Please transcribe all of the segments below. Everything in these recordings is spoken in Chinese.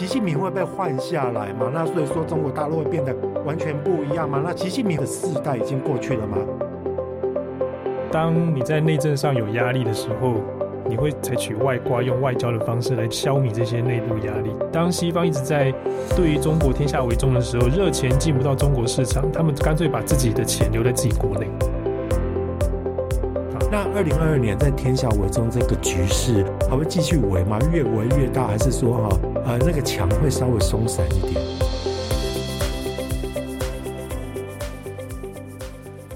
习近平会被换下来吗？那所以说中国大陆会变得完全不一样吗？那习近平的世代已经过去了吗？当你在内政上有压力的时候，你会采取外挂，用外交的方式来消弭这些内部压力。当西方一直在对于中国天下为中的时候，热钱进不到中国市场，他们干脆把自己的钱留在自己国内。那二零二二年在天下为中这个局势还会继续围吗？越围越大，还是说哈呃那个墙会稍微松散一点？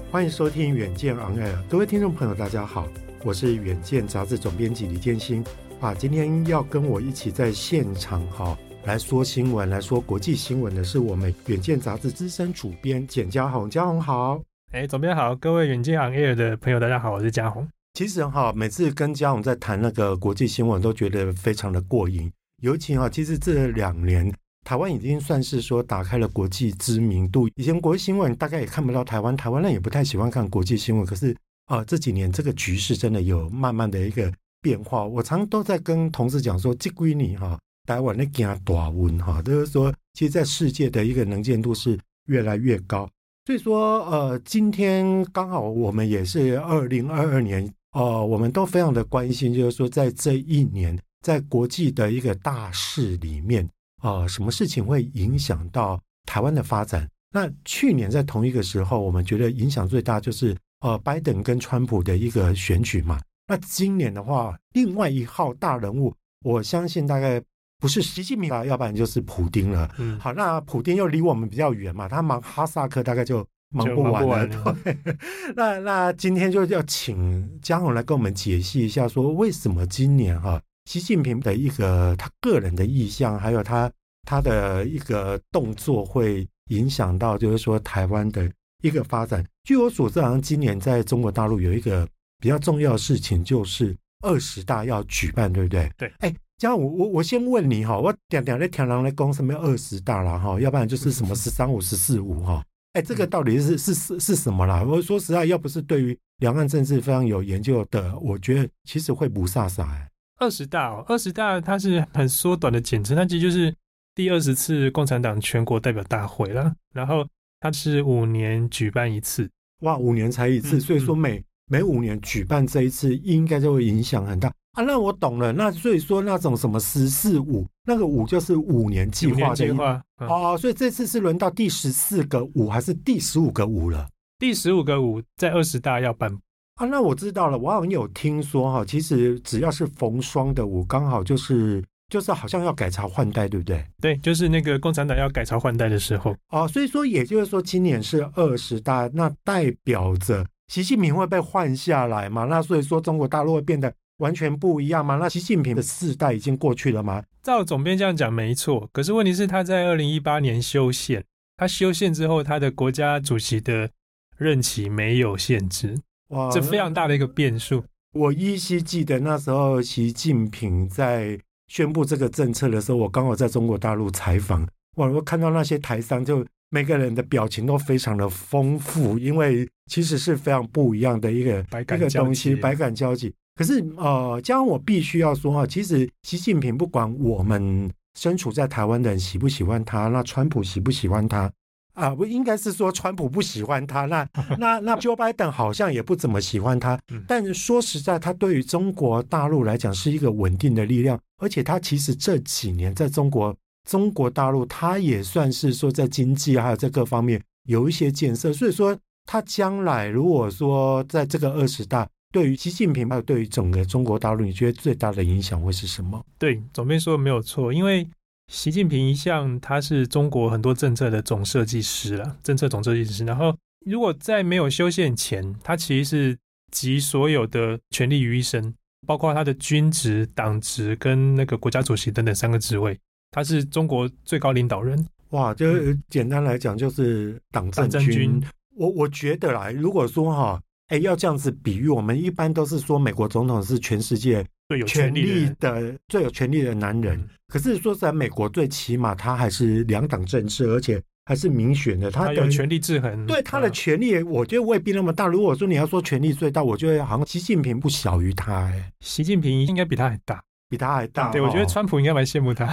欢迎收听远见 On Air，各位听众朋友，大家好，我是远见杂志总编辑李建新啊。今天要跟我一起在现场哈来说新闻、来说国际新闻的是我们远见杂志资深主编简家宏，家宏好。哎，总编好，各位远见 On Air 的朋友，大家好，我是嘉宏。其实哈，每次跟佳宏在谈那个国际新闻，都觉得非常的过瘾。尤其哈，其实这两年台湾已经算是说打开了国际知名度。以前国际新闻大概也看不到台湾，台湾人也不太喜欢看国际新闻。可是啊，这几年这个局势真的有慢慢的一个变化。我常都在跟同事讲说，这几年哈，台湾那惊大温哈，就是说，其实在世界的一个能见度是越来越高。所以说，呃，今天刚好我们也是二零二二年，呃，我们都非常的关心，就是说，在这一年，在国际的一个大事里面，啊、呃，什么事情会影响到台湾的发展？那去年在同一个时候，我们觉得影响最大就是，呃，拜登跟川普的一个选举嘛。那今年的话，另外一号大人物，我相信大概不是习近平啊，要不然就是普丁了。嗯，好，那普丁又离我们比较远嘛，他忙哈萨克大概就忙不完了。完 对，那那今天就要请嘉宏来跟我们解析一下，说为什么今年哈、啊，习近平的一个他个人的意向，还有他他的一个动作，会影响到就是说台湾的一个发展。据我所知，好像今年在中国大陆有一个比较重要的事情，就是二十大要举办，对不对？对，哎。这样我我我先问你哈，我点点在天狼来讲什么二十大了哈，要不然就是什么 十三五十四五哈，哎，这个到底是是是是什么啦？我说实在，要不是对于两岸政治非常有研究的，我觉得其实会不飒飒哎。二十大哦，二十大它是很缩短的简称，它其实就是第二十次共产党全国代表大会了。然后它是五年举办一次，哇，五年才一次，所以说每每五年举办这一次，应该就会影响很大。啊，那我懂了。那所以说，那种什么“十四五”，那个“五”就是五年计划的计划。哦，所以这次是轮到第十四个“五”还是第十五个“五”了？第十五个“五”在二十大要办。啊，那我知道了。我好像有听说哈，其实只要是逢双的“五”，刚好就是就是好像要改朝换代，对不对？对，就是那个共产党要改朝换代的时候。哦，所以说也就是说，今年是二十大，那代表着习近平会被换下来嘛？那所以说，中国大陆会变得。完全不一样吗？那习近平的世代已经过去了吗？照总编这样讲没错，可是问题是他在二零一八年修宪，他修宪之后，他的国家主席的任期没有限制，哇，这非常大的一个变数。我依稀记得那时候习近平在宣布这个政策的时候，我刚好在中国大陆采访，哇，我看到那些台商就每个人的表情都非常的丰富，因为其实是非常不一样的一个一个东西，百感交集。可是，呃，这样我必须要说哈，其实习近平不管我们身处在台湾的人喜不喜欢他，那川普喜不喜欢他啊？不应该是说川普不喜欢他，那 那那 Joe Biden 好像也不怎么喜欢他。但是说实在，他对于中国大陆来讲是一个稳定的力量，而且他其实这几年在中国中国大陆，他也算是说在经济还有在各方面有一些建设。所以说，他将来如果说在这个二十大。对于习近平，还有对于整个中国大陆，你觉得最大的影响会是什么？对，总编说的没有错，因为习近平一向他是中国很多政策的总设计师了，政策总设计师。然后，如果在没有修宪前，他其实是集所有的权力于一身，包括他的军职、党职跟那个国家主席等等三个职位，他是中国最高领导人。哇，就简单来讲，就是党政军。我我觉得啦，如果说哈，哎，要这样子比喻，我们一般都是说美国总统是全世界最有权力的、最有权力的男人。可是说实在，美国最起码他还是两党政治，而且还是民选的，他的权力制衡。对他的权力，我觉得未必那么大。如果说你要说权力最大，我觉得好像习近平不小于他。哎，习近平应该比他还大。比他还大，对，我觉得川普应该蛮羡慕他。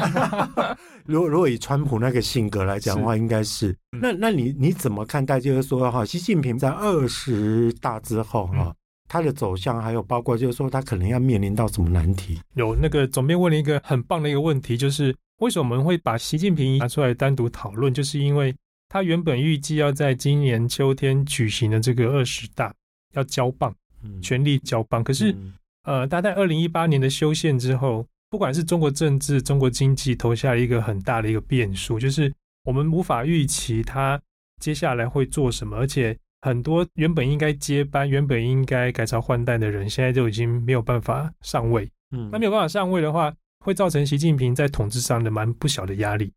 如果如果以川普那个性格来讲的话，应该是，那那你你怎么看待？就是说哈，习近平在二十大之后哈，嗯、他的走向还有包括就是说他可能要面临到什么难题？有那个总编问了一个很棒的一个问题，就是为什么我们会把习近平拿出来单独讨论？就是因为他原本预计要在今年秋天举行的这个二十大要交棒，全力交棒，可是。嗯呃，大概二零一八年的修宪之后，不管是中国政治、中国经济，投下了一个很大的一个变数，就是我们无法预期他接下来会做什么，而且很多原本应该接班、原本应该改朝换代的人，现在就已经没有办法上位。嗯，那没有办法上位的话，会造成习近平在统治上的蛮不小的压力。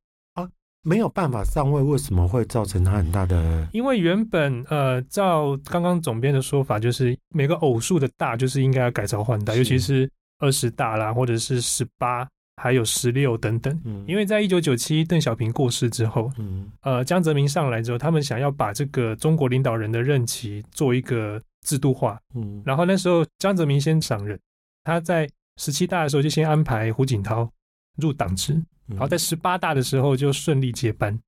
没有办法上位，为什么会造成他很大的？因为原本呃，照刚刚总编的说法，就是每个偶数的大，就是应该要改朝换代，尤其是二十大啦，或者是十八，还有十六等等。嗯，因为在一九九七邓小平过世之后，嗯，呃，江泽民上来之后，他们想要把这个中国领导人的任期做一个制度化。嗯，然后那时候江泽民先上任，他在十七大的时候就先安排胡锦涛入党职。然后在十八大的时候就顺利接班，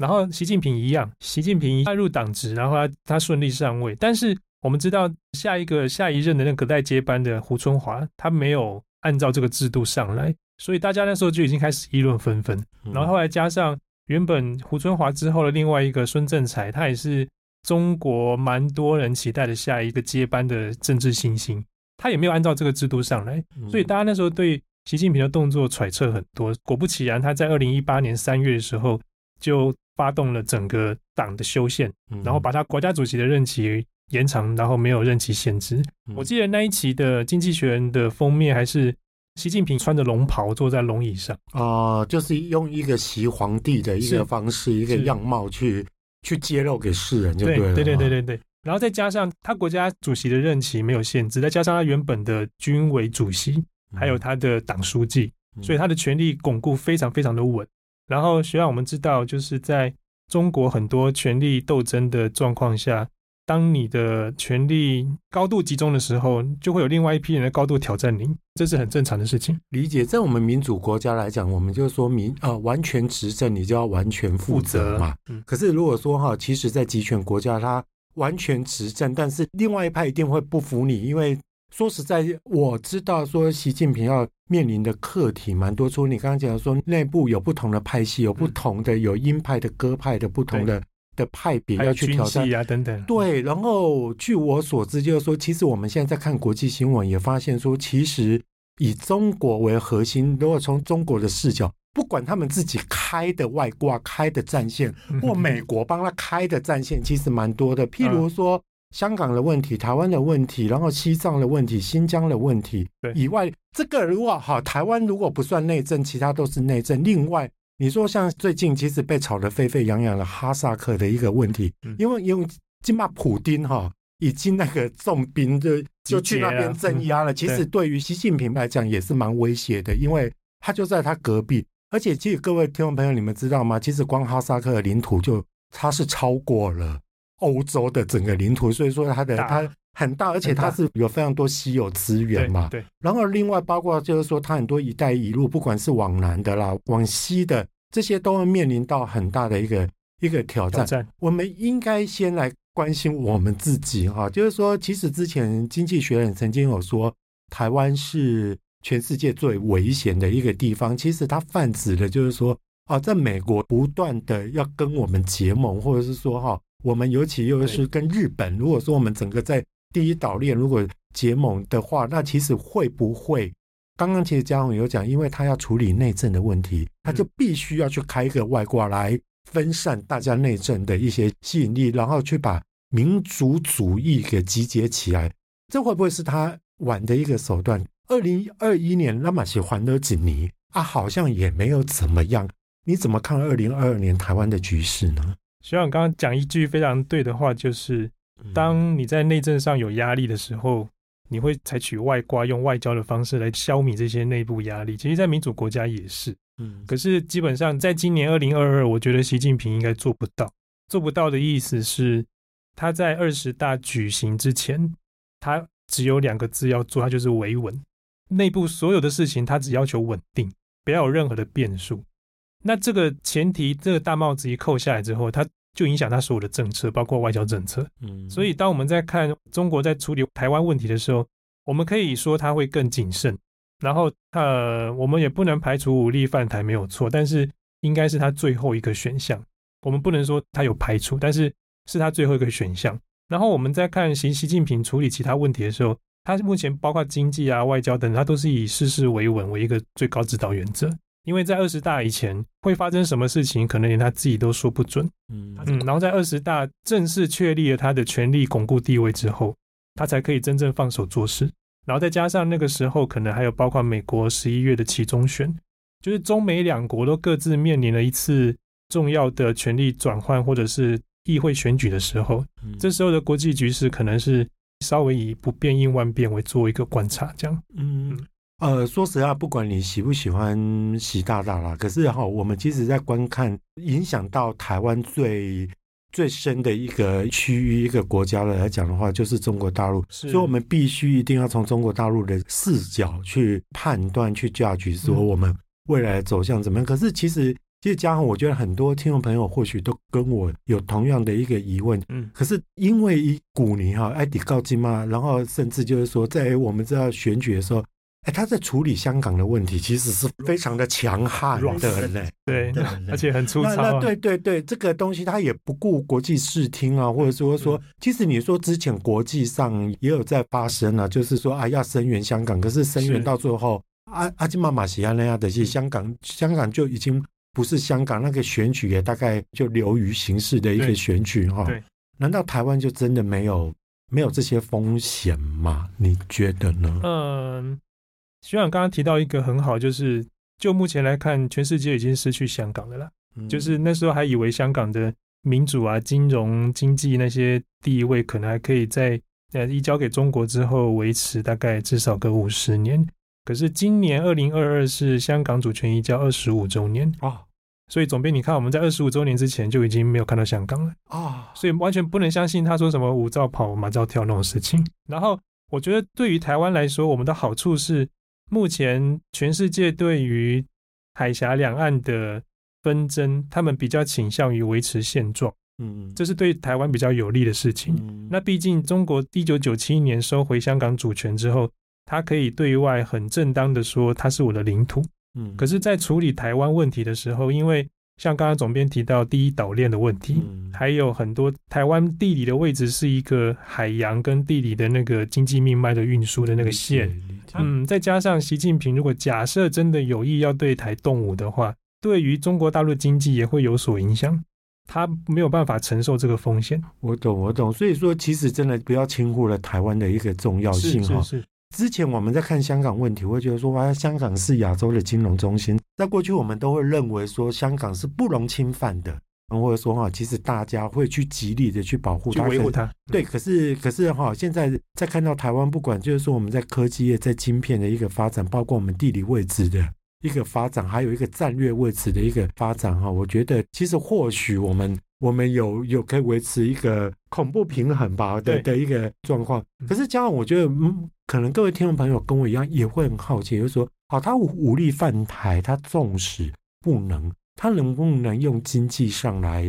然后习近平一样，习近平他入党职，然后他他顺利上位。但是我们知道下一个下一任的那个隔代接班的胡春华，他没有按照这个制度上来，所以大家那时候就已经开始议论纷纷。然后后来加上原本胡春华之后的另外一个孙政才，他也是中国蛮多人期待的下一个接班的政治新星，他也没有按照这个制度上来，所以大家那时候对。习近平的动作揣测很多，果不其然，他在二零一八年三月的时候就发动了整个党的修宪，然后把他国家主席的任期延长，然后没有任期限制。我记得那一期的《经济学人》的封面还是习近平穿着龙袍坐在龙椅上啊、呃，就是用一个习皇帝的一个方式、一个样貌去去揭露给世人，就对了。对对对对对，然后再加上他国家主席的任期没有限制，再加上他原本的军委主席。还有他的党书记，所以他的权力巩固非常非常的稳。然后，需要我们知道，就是在中国很多权力斗争的状况下，当你的权力高度集中的时候，就会有另外一批人的高度挑战你，这是很正常的事情。理解，在我们民主国家来讲，我们就说民呃完全执政，你就要完全负责嘛。嗯。可是如果说哈，其实，在集权国家，他完全执政，但是另外一派一定会不服你，因为。说实在，我知道说习近平要面临的课题蛮多。除了你刚刚讲的说内部有不同的派系，有不同的有鹰派的鸽派的不同的的派别要去挑战啊等等。对，然后据我所知，就是说，其实我们现在在看国际新闻，也发现说，其实以中国为核心，如果从中国的视角，不管他们自己开的外挂、开的战线，或美国帮他开的战线，其实蛮多的。譬如说。香港的问题、台湾的问题，然后西藏的问题、新疆的问题以外，这个如果好，台湾如果不算内政，其他都是内政。另外，你说像最近其实被炒得沸沸扬扬的哈萨克的一个问题，因为因为金马普丁哈已经那个重兵就就去那边镇压了，其实对于习近平来讲也是蛮威胁的，因为他就在他隔壁，而且其实各位听众朋友，你们知道吗？其实光哈萨克的领土就它是超过了。欧洲的整个领土，所以说它的它很大，而且它是有非常多稀有资源嘛。对。然后另外包括就是说，它很多“一带一路”，不管是往南的啦、往西的，这些都会面临到很大的一个一个挑战。挑战。我们应该先来关心我们自己哈，就是说，其实之前《经济学人》曾经有说，台湾是全世界最危险的一个地方。其实它泛指的就是说，啊，在美国不断的要跟我们结盟，或者是说哈。我们尤其又是跟日本，如果说我们整个在第一岛链如果结盟的话，那其实会不会？刚刚其实嘉宏有讲，因为他要处理内政的问题，他就必须要去开一个外挂来分散大家内政的一些吸引力，然后去把民族主义给集结起来。这会不会是他玩的一个手段？二零二一年那么喜欢的几尼啊，好像也没有怎么样。你怎么看二零二二年台湾的局势呢？学长刚刚讲一句非常对的话，就是当你在内政上有压力的时候，你会采取外挂，用外交的方式来消弭这些内部压力。其实，在民主国家也是。嗯，可是基本上在今年二零二二，我觉得习近平应该做不到。做不到的意思是，他在二十大举行之前，他只有两个字要做，他就是维稳。内部所有的事情，他只要求稳定，不要有任何的变数。那这个前提，这个大帽子一扣下来之后，他就影响他所有的政策，包括外交政策。嗯，所以当我们在看中国在处理台湾问题的时候，我们可以说他会更谨慎。然后，呃，我们也不能排除武力犯台没有错，但是应该是他最后一个选项。我们不能说他有排除，但是是他最后一个选项。然后我们在看习习近平处理其他问题的时候，他目前包括经济啊、外交等，他都是以事事为稳为一个最高指导原则。因为在二十大以前会发生什么事情，可能连他自己都说不准。嗯嗯，然后在二十大正式确立了他的权力巩固地位之后，他才可以真正放手做事。然后再加上那个时候，可能还有包括美国十一月的期中选，就是中美两国都各自面临了一次重要的权力转换或者是议会选举的时候，这时候的国际局势可能是稍微以不变应万变为做一个观察，这样。嗯。呃，说实话，不管你喜不喜欢习大大啦，可是哈，我们其实在观看影响到台湾最最深的一个区域、一个国家的来讲的话，就是中国大陆。所以，我们必须一定要从中国大陆的视角去判断、去 judge 说我们未来走向怎么样。可是，其实，其实嘉恒，我觉得很多听众朋友或许都跟我有同样的一个疑问。嗯，可是因为一股泥哈，艾迪高金嘛，然后甚至就是说，在我们知道选举的时候。哎，他在处理香港的问题，其实是非常的强悍的嘞，对，而且很粗糙。那对对对，这个东西他也不顾国际视听啊，或者说说，其实你说之前国际上也有在发生啊，就是说啊要声援香港，可是声援到最后，阿阿基马马西亚那样的，其实香港香港就已经不是香港，那个选举也大概就流于形式的一个选举哈。对，难道台湾就真的没有没有这些风险吗？你觉得呢？嗯。学长刚刚提到一个很好，就是就目前来看，全世界已经失去香港了啦。嗯、就是那时候还以为香港的民主啊、金融、经济那些地位可能还可以在呃移交给中国之后维持大概至少个五十年。可是今年二零二二是香港主权移交二十五周年啊，所以总编，你看我们在二十五周年之前就已经没有看到香港了啊，所以完全不能相信他说什么五照跑马照跳那种事情。然后我觉得对于台湾来说，我们的好处是。目前全世界对于海峡两岸的纷争，他们比较倾向于维持现状，嗯，这是对台湾比较有利的事情。嗯，那毕竟中国一九九七年收回香港主权之后，它可以对外很正当的说它是我的领土，嗯，可是，在处理台湾问题的时候，因为像刚刚总编提到第一岛链的问题，嗯、还有很多台湾地理的位置是一个海洋跟地理的那个经济命脉的运输的那个线，嗯，再加上习近平如果假设真的有意要对台动武的话，对于中国大陆经济也会有所影响，他没有办法承受这个风险。我懂，我懂，所以说其实真的不要轻忽了台湾的一个重要性哈。是之前我们在看香港问题，会觉得说哇，香港是亚洲的金融中心。在过去，我们都会认为说香港是不容侵犯的，或者说哈，其实大家会去极力的去保护它、维护它。对，可是可是哈，现在在看到台湾，不管就是说我们在科技业、在晶片的一个发展，包括我们地理位置的一个发展，还有一个战略位置的一个发展哈，我觉得其实或许我们。我们有有可以维持一个恐怖平衡吧的的一个状况，可是加上我觉得，嗯，可能各位听众朋友跟我一样也会很好奇，就是说，好，他武力犯台，他纵使不能，他能不能用经济上来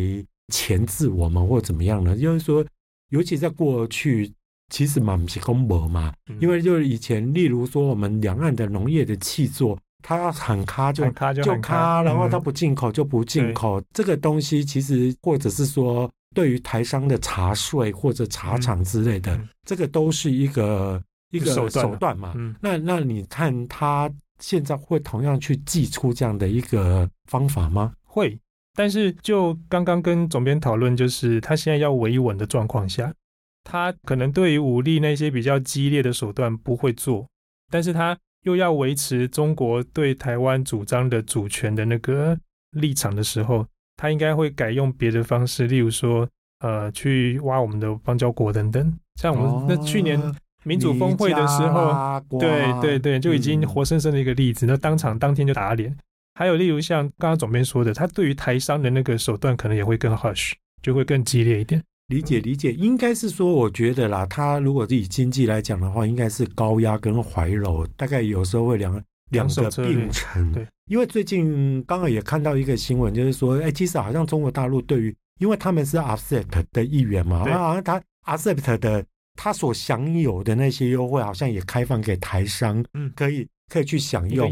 钳制我们或怎么样呢？就是说，尤其在过去，其实嘛不是公博嘛，因为就是以前，例如说我们两岸的农业的气作。他喊卡就卡就卡，然后他不进口就不进口。这个东西其实，或者是说，对于台商的茶税或者茶厂之类的，这个都是一个一个手段嘛。那那你看他现在会同样去祭出这样的一个方法吗？会，但是就刚刚跟总编讨论，就是他现在要维稳的状况下，他可能对于武力那些比较激烈的手段不会做，但是他。又要维持中国对台湾主张的主权的那个立场的时候，他应该会改用别的方式，例如说，呃，去挖我们的邦交国等等。像我们那去年民主峰会的时候，对对对，就已经活生生的一个例子，那当场当天就打脸。还有例如像刚刚总编说的，他对于台商的那个手段可能也会更 harsh，就会更激烈一点。理解理解，应该是说，我觉得啦，他如果以经济来讲的话，应该是高压跟怀柔，大概有时候会两两个并存。对，因为最近刚好也看到一个新闻，就是说，哎，其实好像中国大陆对于，因为他们是 RCEP 的一员嘛，好像他 RCEP 的他所享有的那些优惠，好像也开放给台商，嗯，可以。可以去享用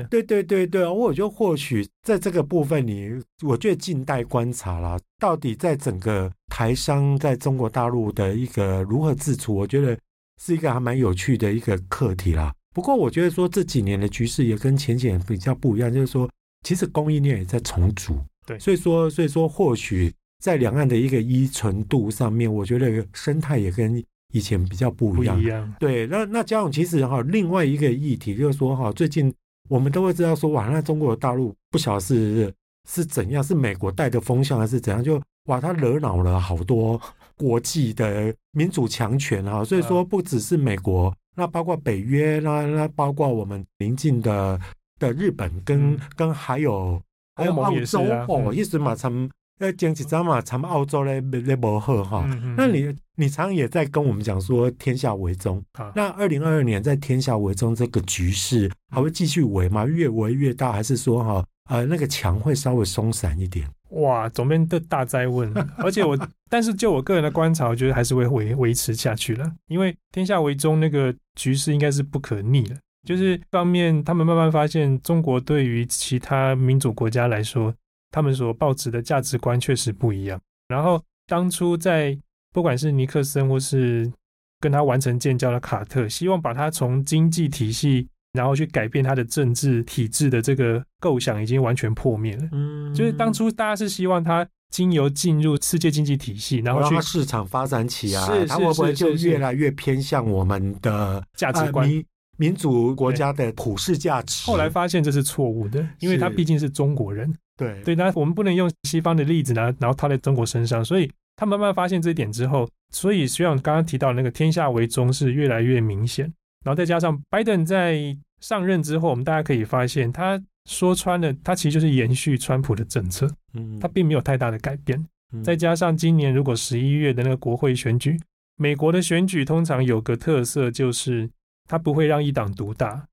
啊，对对对对，我觉得或许在这个部分你，我觉得静待观察啦。到底在整个台商在中国大陆的一个如何自处，我觉得是一个还蛮有趣的一个课题啦。不过我觉得说这几年的局势也跟前几年比较不一样，就是说其实供应链也在重组，对，所以说所以说或许在两岸的一个依存度上面，我觉得生态也跟。以前比较不一样，一样。对，那那嘉勇其实哈，另外一个议题就是说哈，最近我们都会知道说，哇，那中国大陆不晓得是是怎样，是美国带的风向还是怎样，就哇，他惹恼了好多国际的民主强权哈，所以说不只是美国，那包括北约，那那包括我们邻近的的日本跟、嗯、跟还有还有澳洲哦，意思嘛，他们。要讲起咱嘛，咱们澳洲嘞，嘞不好哈。那你你常常也在跟我们讲说，天下为中。好那二零二二年在天下为中这个局势还会继续围吗？越围越大，还是说哈呃那个墙会稍微松散一点？哇，总编的大灾问。而且我，但是就我个人的观察，我觉得还是会维维持下去了，因为天下为中那个局势应该是不可逆的。就是一方面，他们慢慢发现中国对于其他民主国家来说。他们所抱持的价值观确实不一样。然后当初在不管是尼克森或是跟他完成建交的卡特，希望把他从经济体系，然后去改变他的政治体制的这个构想，已经完全破灭了。嗯，就是当初大家是希望他经由进入世界经济体系，然后去市场发展起啊，他会不会就越来越偏向我们的价值观？民民主国家的普世价值。后来发现这是错误的，因为他毕竟是中国人。对对，那我们不能用西方的例子呢，然后套在中国身上，所以他慢慢发现这一点之后，所以学长刚刚提到那个天下为中是越来越明显，然后再加上拜登在上任之后，我们大家可以发现，他说穿了，他其实就是延续川普的政策，嗯，他并没有太大的改变。再加上今年如果十一月的那个国会选举，美国的选举通常有个特色就是他不会让一党独大，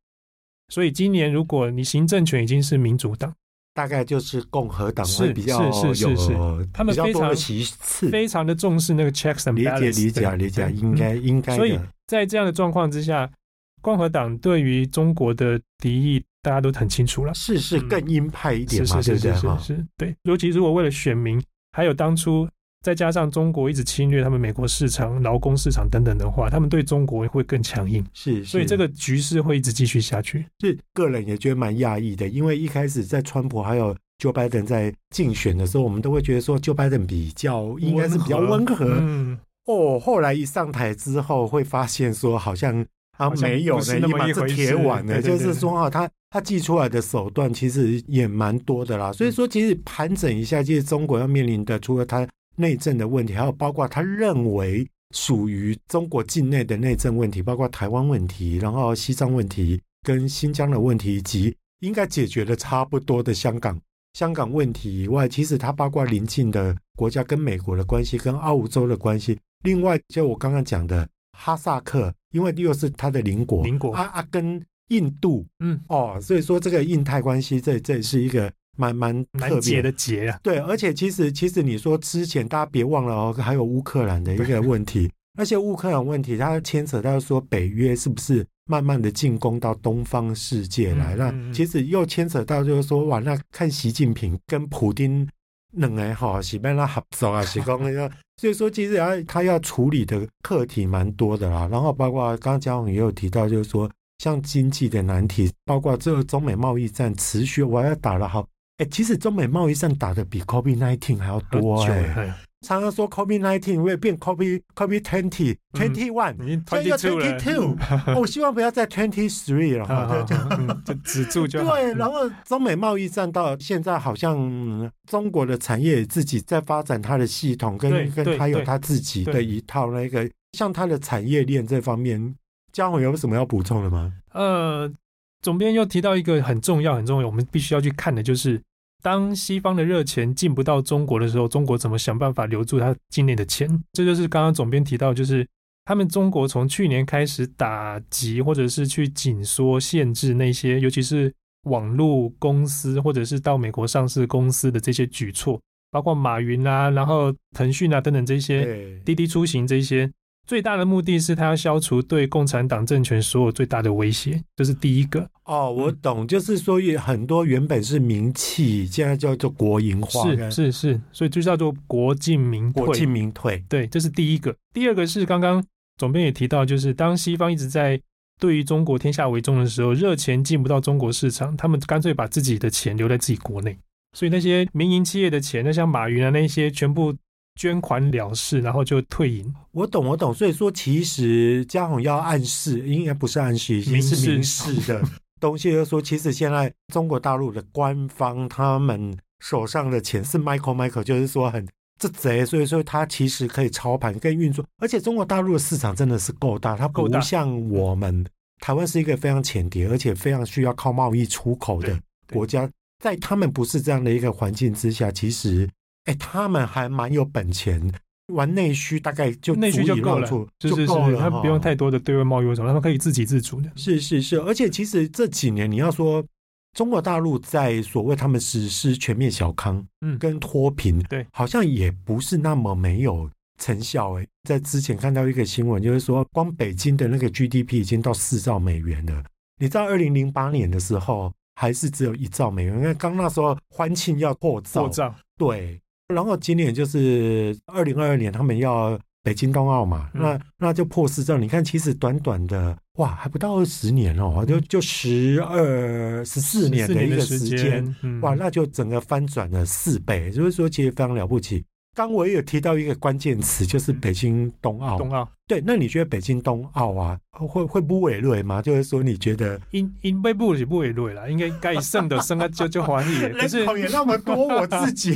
所以今年如果你行政权已经是民主党。大概就是共和党会比较是是是是，他们非常其次，非常的重视那个 checks and balances。理解理解理解，应该应该。所以在这样的状况之下，共和党对于中国的敌意大家都很清楚了，是是更鹰派一点嘛，是是是是是，对。尤其如果为了选民，还有当初。再加上中国一直侵略他们美国市场、劳工市场等等的话，他们对中国会更强硬。是，是，所以这个局势会一直继续下去。是，个人也觉得蛮讶异的，因为一开始在川普还有 Joe Biden 在竞选的时候，我们都会觉得说 Joe Biden 比较应该是比较温和。嗯，哦，后来一上台之后，会发现说好像啊没有呢，一把是铁腕的，就是说啊，他他寄出来的手段其实也蛮多的啦。所以说，其实盘整一下，其实中国要面临的，除了他。内政的问题，还有包括他认为属于中国境内的内政问题，包括台湾问题，然后西藏问题跟新疆的问题，以及应该解决的差不多的香港香港问题以外，其实它包括邻近的国家跟美国的关系，跟澳洲的关系。另外，就我刚刚讲的哈萨克，因为又是它的邻国，邻国啊啊，跟印度，嗯哦，所以说这个印太关系，这这是一个。蛮蛮特别。的结啊，对，而且其实其实你说之前大家别忘了哦，还有乌克兰的一个问题，而且乌克兰问题它牵扯到说北约是不是慢慢的进攻到东方世界来，那其实又牵扯到就是说哇，那看习近平跟普丁两个哈是变那合作啊，是讲那个，所以说其实要他要处理的课题蛮多的啦，然后包括刚刚嘉荣也有提到，就是说像经济的难题，包括这个中美贸易战持续，我要打了好。哎，其实中美贸易战打的比 COVID-19 还要多哎，常常说 COVID nineteen 会变 COVID COVID twenty twenty one，已经 twenty two 我 希望不要再 twenty three 了哈，就止住就对。然后中美贸易战到现在，好像中国的产业自己在发展它的系统，跟跟它有它自己的一套那个，像它的产业链这方面，嘉宏有什么要补充的吗？呃，总编又提到一个很重要很重要，我们必须要去看的就是。当西方的热钱进不到中国的时候，中国怎么想办法留住它境内的钱？这就是刚刚总编提到，就是他们中国从去年开始打击或者是去紧缩限制那些，尤其是网络公司或者是到美国上市公司的这些举措，包括马云啊，然后腾讯啊等等这些，滴滴出行这些。最大的目的是，他要消除对共产党政权所有最大的威胁，这是第一个。哦，我懂，就是说，很多原本是民企，现在叫做国营化，是是是，所以就叫做国进民退。国进民退，对，这是第一个。第二个是刚刚总编也提到，就是当西方一直在对于中国天下为重的时候，热钱进不到中国市场，他们干脆把自己的钱留在自己国内，所以那些民营企业的钱，那像马云啊那些全部。捐款了事，然后就退隐。我懂，我懂。所以说，其实嘉宏要暗示，应该不是暗示，已经是明示的 东西。就是说，其实现在中国大陆的官方他们手上的钱是 Michael Michael，就是说很这贼，所以说他其实可以操盘跟运作。而且中国大陆的市场真的是够大，它不像我们台湾是一个非常浅碟，而且非常需要靠贸易出口的国家。在他们不是这样的一个环境之下，其实。哎，他们还蛮有本钱，玩内需大概就内需就够了，就够了，他不用太多的对外贸易什么，他们可以自给自足的。是是是，而且其实这几年你要说中国大陆在所谓他们实施全面小康，嗯，跟脱贫，对，好像也不是那么没有成效。哎，在之前看到一个新闻，就是说光北京的那个 GDP 已经到四兆美元了。你知道二零零八年的时候还是只有一兆美元，因为刚那时候欢庆要破兆，破兆，对。然后今年就是二零二二年，他们要北京冬奥嘛，嗯、那那就破四兆。你看，其实短短的哇，还不到二十年哦，就就十二十四年的一个时间，时间嗯、哇，那就整个翻转了四倍，就是说其实非常了不起。刚我也有提到一个关键词，就是北京冬奥。冬奥对，那你觉得北京冬奥啊，会会不委累吗？就是说，你觉得应应该不是不委累了，应该该胜的胜啊，就就还你。可是也那么多，我自己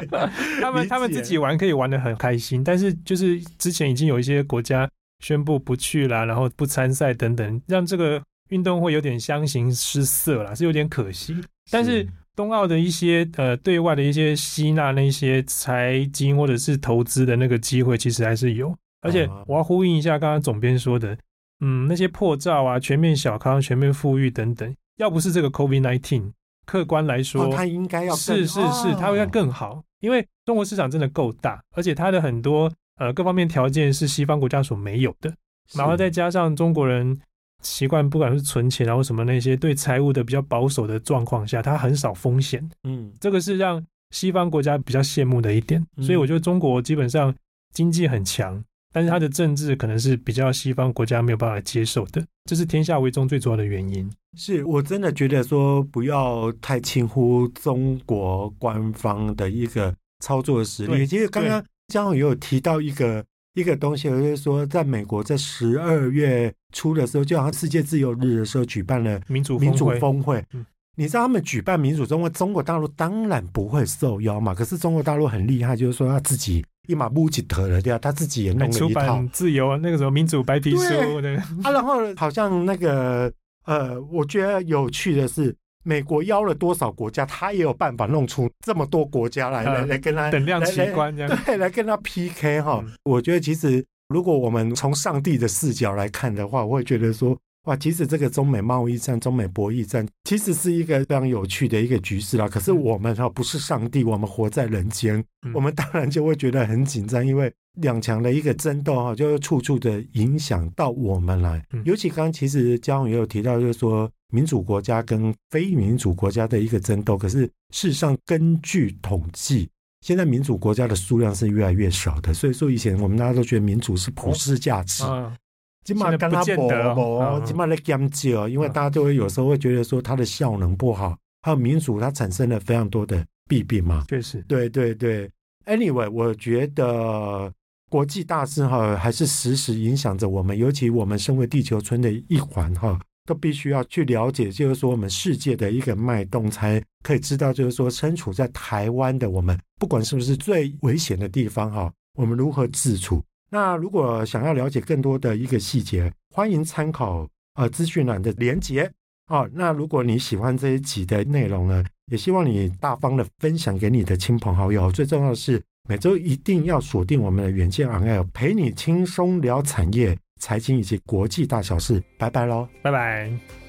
他们他们自己玩可以玩的很开心，但是就是之前已经有一些国家宣布不去啦，然后不参赛等等，让这个运动会有点相形失色啦，是有点可惜。但是。冬奥的一些呃对外的一些吸纳那些财经或者是投资的那个机会，其实还是有。而且我要呼应一下刚刚总编说的，嗯，那些破兆啊、全面小康、全面富裕等等，要不是这个 COVID-19，客观来说，它应该要是是是，它应该更好，因为中国市场真的够大，而且它的很多呃各方面条件是西方国家所没有的，然后再加上中国人。习惯不管是存钱然后什么那些对财务的比较保守的状况下，它很少风险。嗯，这个是让西方国家比较羡慕的一点。所以我觉得中国基本上经济很强，但是它的政治可能是比较西方国家没有办法接受的。这是天下为中最主要的原因。是我真的觉得说不要太轻忽中国官方的一个操作实力。其实刚刚嘉宏也有提到一个。一个东西，就是说，在美国在十二月初的时候，就好像世界自由日的时候，举办了民主民主峰会。嗯，你知道他们举办民主峰会，中国大陆当然不会受邀嘛。可是中国大陆很厉害，就是说他自己一马不吉得了，对吧？他自己也弄了一套自由那个什么民主白皮书。对啊，然后好像那个呃，我觉得有趣的是。美国邀了多少国家，他也有办法弄出这么多国家来、嗯、来来跟他等量奇观这样，对，来跟他 PK 哈。嗯、我觉得其实如果我们从上帝的视角来看的话，我会觉得说，哇，其实这个中美贸易战、中美博弈战，其实是一个非常有趣的一个局势啦。可是我们哈不是上帝，我们活在人间，嗯、我们当然就会觉得很紧张，因为两强的一个争斗哈，就会处处的影响到我们来。嗯、尤其刚刚其实嘉宏也有提到，就是说。民主国家跟非民主国家的一个争斗，可是事实上，根据统计，现在民主国家的数量是越来越少的。所以说，以前我们大家都觉得民主是普世价值，起码跟他搏搏，起码来讲究，因为大家都会有时候会觉得说它的效能不好，还有民主它产生了非常多的弊病嘛。确实，对对对。Anyway，我觉得国际大事哈还是时时影响着我们，尤其我们身为地球村的一环哈，都必须要去了解，就是说我们世界的一个脉动，才可以知道，就是说身处在台湾的我们，不管是不是最危险的地方哈，我们如何自处。那如果想要了解更多的一个细节，欢迎参考呃资讯栏的连结。哦，那如果你喜欢这一集的内容呢，也希望你大方的分享给你的亲朋好友。最重要的是，每周一定要锁定我们的远见 on air，陪你轻松聊产业、财经以及国际大小事。拜拜喽，拜拜。